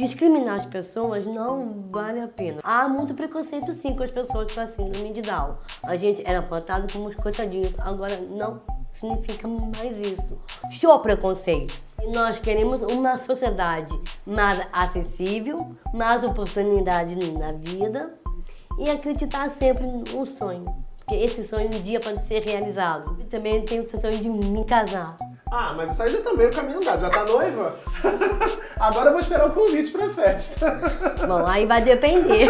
discriminar as pessoas não vale a pena. Há muito preconceito sim com as pessoas com a síndrome de Down. A gente era plantado como os coitadinhos, agora não significa mais isso. Show preconceito. Nós queremos uma sociedade mais acessível, mais oportunidade na vida e acreditar sempre no sonho. Porque esse sonho um dia pode ser realizado. Eu também tenho o sonho de me casar. Ah, mas isso aí já tá meio caminho andado. Já tá noiva? Agora eu vou esperar o convite pra festa. Bom, aí vai depender.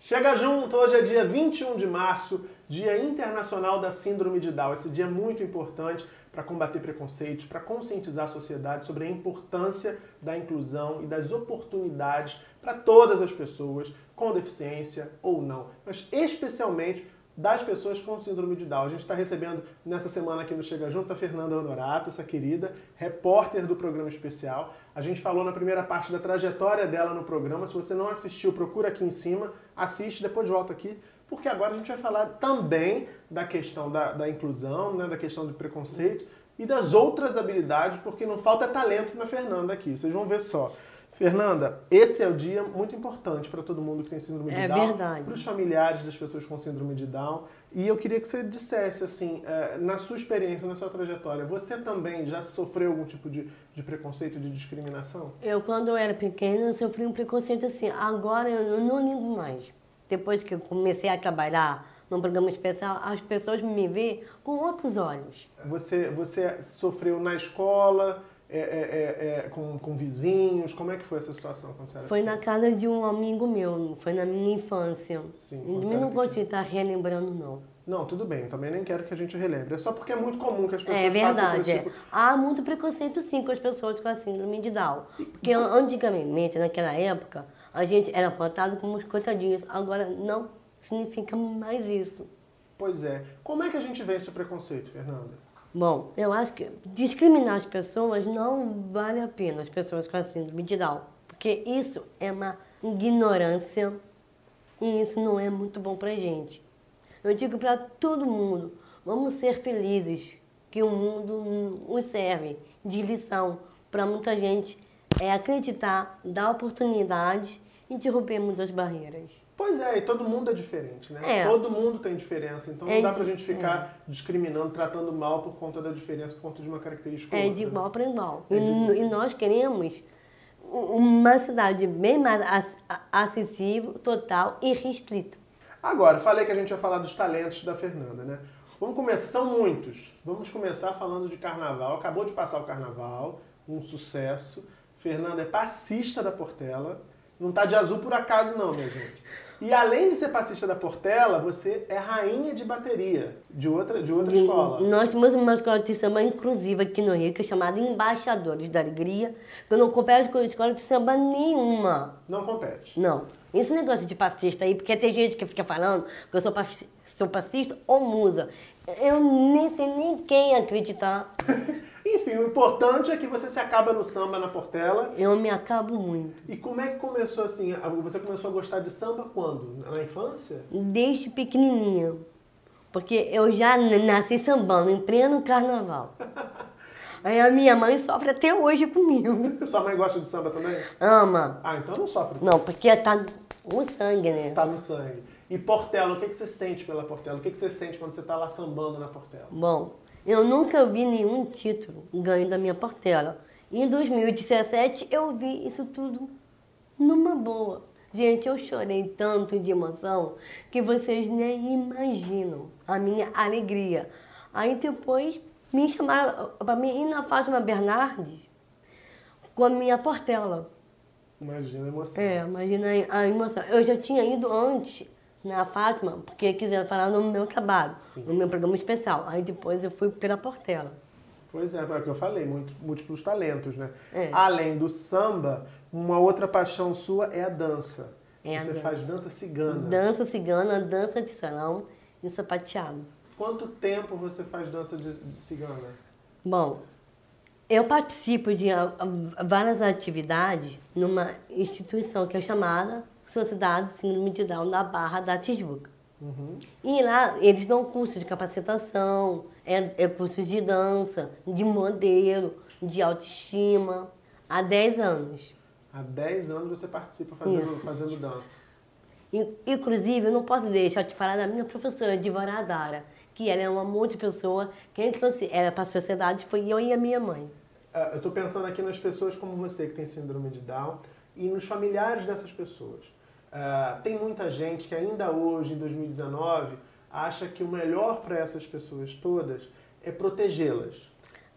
Chega junto, hoje é dia 21 de março, Dia Internacional da Síndrome de Down. Esse dia é muito importante para combater preconceitos, para conscientizar a sociedade sobre a importância da inclusão e das oportunidades para todas as pessoas com deficiência ou não, mas especialmente das pessoas com síndrome de Down. A gente está recebendo nessa semana aqui no Chega Junto a Fernanda Honorato, essa querida repórter do programa especial. A gente falou na primeira parte da trajetória dela no programa. Se você não assistiu, procura aqui em cima, assiste, depois volta aqui, porque agora a gente vai falar também da questão da, da inclusão, né, da questão do preconceito e das outras habilidades, porque não falta talento na Fernanda aqui. Vocês vão ver só. Fernanda, esse é o dia muito importante para todo mundo que tem síndrome de é Down, verdade. para os familiares das pessoas com síndrome de Down. E eu queria que você dissesse, assim, é, na sua experiência, na sua trajetória, você também já sofreu algum tipo de, de preconceito, de discriminação? Eu, quando eu era pequena, sofri um preconceito assim. Agora eu não ligo mais. Depois que eu comecei a trabalhar num programa especial, as pessoas me veem com outros olhos. Você, você sofreu na escola, é, é, é, é, com, com vizinhos? Como é que foi essa situação quando você era Foi na casa de um amigo meu, foi na minha infância. Sim, eu não de estar relembrando, não. Não, tudo bem, também nem quero que a gente relembre. É só porque é muito comum que as pessoas É verdade. É. Tipo... Há muito preconceito sim com as pessoas com a síndrome de Down. Porque antigamente, naquela época, a gente era plantado como os coitadinhos. Agora não significa mais isso. Pois é. Como é que a gente vê esse preconceito, Fernanda? Bom, eu acho que discriminar as pessoas não vale a pena, as pessoas com a síndrome de Down, porque isso é uma ignorância e isso não é muito bom pra gente. Eu digo para todo mundo, vamos ser felizes, que o mundo nos serve de lição para muita gente é acreditar, dar oportunidade e derrubar muitas barreiras. Pois é, e todo mundo é diferente, né? É. Todo mundo tem diferença, então não É dá de- pra gente ficar discriminando, tratando mal por conta da diferença, por conta de uma característica É outra. de igual para igual. É. E, e nós queremos uma cidade bem mais ac- acessível, total e restrita. Agora, falei que a gente ia falar dos talentos da Fernanda, né? Vamos começar, são muitos. Vamos começar falando de carnaval. Acabou de passar o carnaval, um sucesso. Fernanda é passista da Portela. Não tá de azul por acaso não, minha gente. E além de ser passista da Portela, você é rainha de bateria de outra, de outra escola. Nós temos uma escola de samba inclusiva aqui no Rio, que é chamada Embaixadores da Alegria, que eu não compete com escola de samba nenhuma. Não compete. Não. Esse negócio de passista aí, porque tem gente que fica falando que eu sou, sou passista ou musa. Eu nem sei nem quem acreditar. Enfim, o importante é que você se acaba no samba na Portela. Eu me acabo muito. E como é que começou assim? Você começou a gostar de samba quando? Na infância? Desde pequenininha. Porque eu já nasci sambando em pleno carnaval. Aí a minha mãe sofre até hoje comigo. Sua mãe gosta de samba também? Ama. Ah, então não sofre. Não, porque tá no sangue, né? Tá no sangue. E Portela, o que, que você sente pela Portela? O que, que você sente quando você tá lá sambando na Portela? Bom, eu nunca vi nenhum título ganho da minha Portela. Em 2017 eu vi isso tudo numa boa. Gente, eu chorei tanto de emoção que vocês nem imaginam a minha alegria. Aí depois me chamaram para mim ir na Fátima Bernardes com a minha Portela. Imagina a emoção. É, imagina a emoção. Eu já tinha ido antes na Fátima, porque quiseram falar no meu trabalho, Sim. no meu programa especial. Aí depois eu fui pela Portela. Pois é, é o que eu falei, múltiplos talentos, né? É. Além do samba, uma outra paixão sua é a dança. É a você dança. faz dança cigana. Dança cigana, dança de salão e sapateado. Quanto tempo você faz dança de, de cigana? Bom, eu participo de várias atividades numa instituição que é chamada Sociedade Síndrome de Down da Barra da Tijuca. Uhum. E lá eles dão curso de capacitação, é, é curso de dança, de modelo, de autoestima, há 10 anos. Há 10 anos você participa fazendo, Isso. fazendo dança. In- Inclusive, eu não posso deixar de falar da minha professora, Divora Adara, que ela é uma monte de pessoa. Quem trouxe ela para a sociedade foi eu e a minha mãe. Ah, Eu estou pensando aqui nas pessoas como você que tem síndrome de Down e nos familiares dessas pessoas. Ah, tem muita gente que ainda hoje, em 2019, acha que o melhor para essas pessoas todas é protegê-las.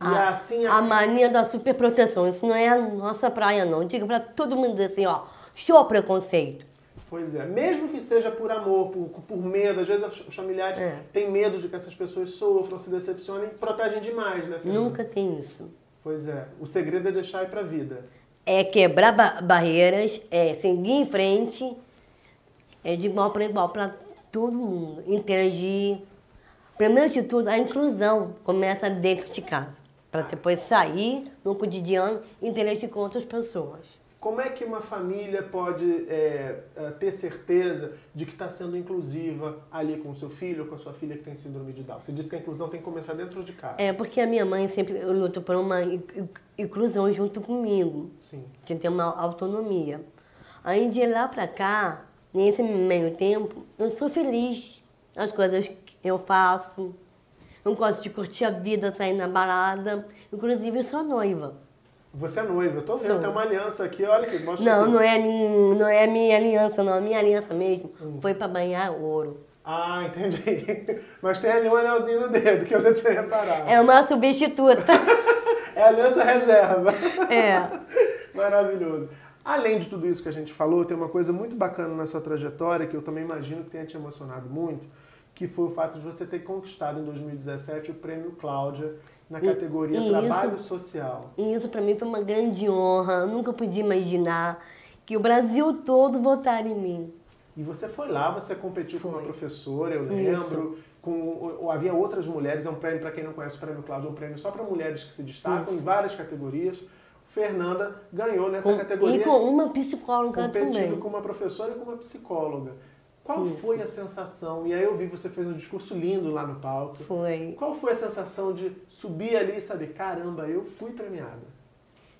E A, assim a mania da superproteção, isso não é a nossa praia, não. Diga para todo mundo assim, ó, show preconceito. Pois é, mesmo que seja por amor, por, por medo, às vezes os familiares É. têm medo de que essas pessoas sofram, se decepcionem e protegem demais, né, Fernanda? Nunca tem isso. Pois é, o segredo é deixar ir pra vida. É quebrar ba- barreiras, é seguir em frente, é de igual para igual para todo mundo. Interagir. Primeiro de tudo, a inclusão começa dentro de casa. Para depois sair no cotidiano e interagir com outras pessoas. Como é que uma família pode é, é, ter certeza de que está sendo inclusiva ali com o seu filho ou com a sua filha que tem síndrome de Down? Você disse que a inclusão tem que começar dentro de casa. É porque a minha mãe sempre lutou por uma in- in- inclusão junto comigo. Sim. de ter uma autonomia. Aí de lá pra cá, nesse meio tempo, eu sou feliz nas coisas que eu faço. Eu gosto de curtir a vida, sair na balada. Inclusive, eu sou noiva. Você é noiva, eu tô vendo, Sou. tem uma aliança aqui, olha aqui, mostra Não, aqui. não é, minha, não é minha aliança, não. A minha aliança mesmo Hum. foi pra banhar ouro. Ah, entendi. Mas tem ali um anelzinho no dedo, que eu já tinha reparado. É uma substituta. É a aliança reserva. é. Maravilhoso. Além de tudo isso que a gente falou, tem uma coisa muito bacana na sua trajetória que eu também imagino que tenha te emocionado muito, que foi o fato de você ter conquistado em 2017 o prêmio Cláudia na E- categoria isso. Trabalho Social. E isso pra mim foi uma grande honra. Eu nunca podia imaginar que o Brasil todo votaria em mim. E você foi lá, você competiu com uma Foi. professora, eu Isso. lembro. Com, ou havia outras mulheres, é um prêmio, para quem não conhece o prêmio Cláudia, é um prêmio só para mulheres que se destacam em várias categorias. Fernanda ganhou nessa Com- categoria. e com uma psicóloga competindo também. com uma professora e com uma psicóloga. Qual Isso. foi a sensação? E aí eu vi você fez um discurso lindo lá no palco. Foi. Qual foi a sensação de subir ali e saber, caramba, eu fui premiada?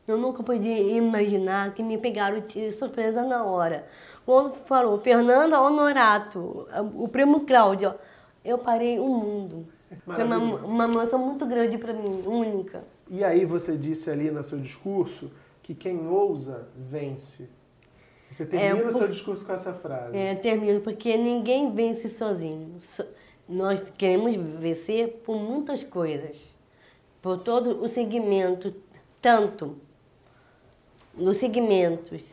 Eu nunca podia imaginar que me pegaram de surpresa na hora. Quando falou Fernanda Honorato, o prêmio Cláudio, eu parei o mundo. Foi uma, emoção muito grande para mim, única. E aí você disse ali no seu discurso que quem ousa vence. Você termina É, o por- seu discurso com essa frase. É, termino, porque ninguém vence sozinho. So- Nós queremos vencer por muitas coisas. Por todo o segmento, tanto nos segmentos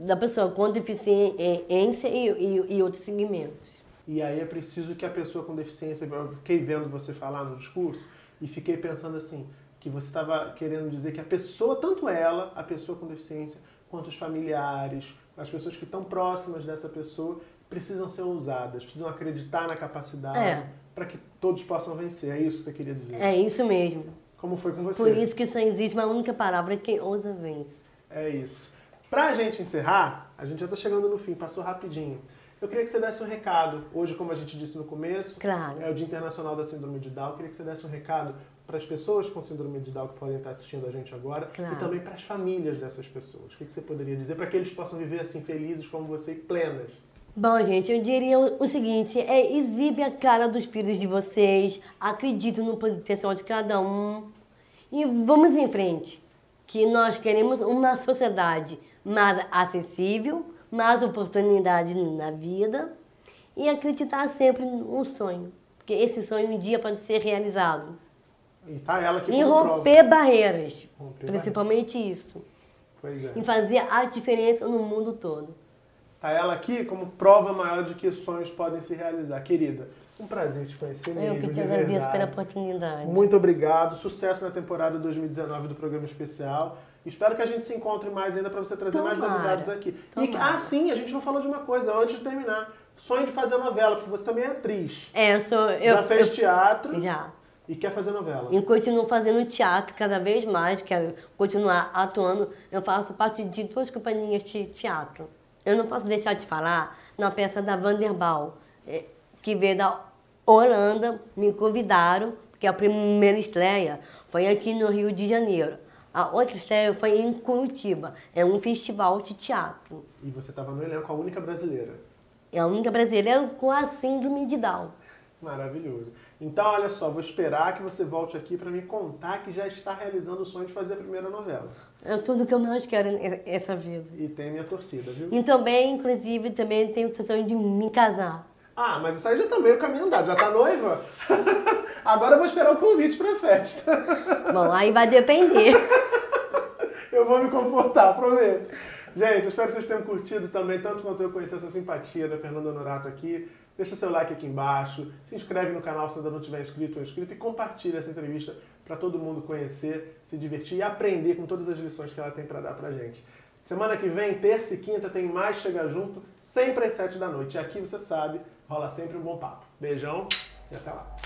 da pessoa com deficiência e, e, e outros segmentos. E aí é preciso que a pessoa com deficiência, eu fiquei vendo você falar no discurso e fiquei pensando assim, que você estava querendo dizer que a pessoa, tanto ela, a pessoa com deficiência, quanto os familiares, as pessoas que estão próximas dessa pessoa, precisam ser ousadas, precisam acreditar na capacidade É. para que todos possam vencer. É isso que você queria dizer. É isso mesmo. Como foi com você? Por isso que só existe uma única palavra, quem ousa vence. É isso. Pra gente encerrar, a gente já tá chegando no fim, passou rapidinho. Eu queria que você desse um recado. Hoje, como a gente disse no começo, Claro. é o Dia Internacional da Síndrome de Down. Eu queria que você desse um recado para as pessoas com síndrome de Down que podem estar assistindo a gente agora Claro. e também para as famílias dessas pessoas. O que que você poderia dizer para que eles possam viver assim felizes como você e plenas? Bom, gente, eu diria o o seguinte, é exibe a cara dos filhos de vocês, acredito no potencial de cada um e vamos em frente, que nós queremos uma sociedade mais acessível, mais oportunidade na vida e acreditar sempre no sonho, porque esse sonho um dia pode ser realizado. E tá ela E como prova. romper barreiras, Romper principalmente isso, Pois é. e fazer a diferença no mundo todo. Tá ela aqui como prova maior de que sonhos podem se realizar. Querida, um prazer te conhecer mesmo, Eu que te de agradeço verdade. pela oportunidade. Muito obrigado, sucesso na temporada 2019 do programa especial. Espero que a gente se encontre mais ainda para você trazer mais Tomara. novidades aqui. E, Tomara. ah, sim, a gente não falou de uma coisa antes de terminar. Sonho de fazer novela, porque você também é atriz. É, eu sou. Eu, Já fez eu- teatro Já. E quer fazer novela. E continuo fazendo teatro cada vez mais, quero continuar atuando. Eu faço parte de duas companhias de teatro. Eu não posso deixar de falar na peça da Vanderbal, eh, que veio da Holanda, me convidaram, porque a primeira estreia foi aqui no Rio de Janeiro. A outra estreia foi em Curitiba, é um festival de teatro. E você estava no elenco, a única brasileira. É a única brasileira com a síndrome de Down. Maravilhoso. Então, olha só, vou esperar que você volte aqui para me contar que já está realizando o sonho de fazer a primeira novela. É tudo que eu mais quero essa vida. E tem a minha torcida, viu? E também, inclusive, também tenho o sonho de me casar. Ah, mas isso aí já tá meio caminho andado. Já tá noiva? Agora eu vou esperar o convite pra festa. Bom, aí vai depender. eu vou me comportar, prometo. Gente, eu espero que vocês tenham curtido também, tanto quanto eu conhecer essa simpatia da Fernanda Norato aqui. Deixa seu like aqui embaixo, se inscreve no canal se ainda não tiver inscrito ou inscrito e compartilha essa entrevista para todo mundo conhecer, se divertir e aprender com todas as lições que ela tem para dar pra gente. Semana que vem, terça e quinta, tem mais Chega Junto, sempre às sete da noite. E aqui, você sabe, rola sempre um bom papo. Beijão e até lá.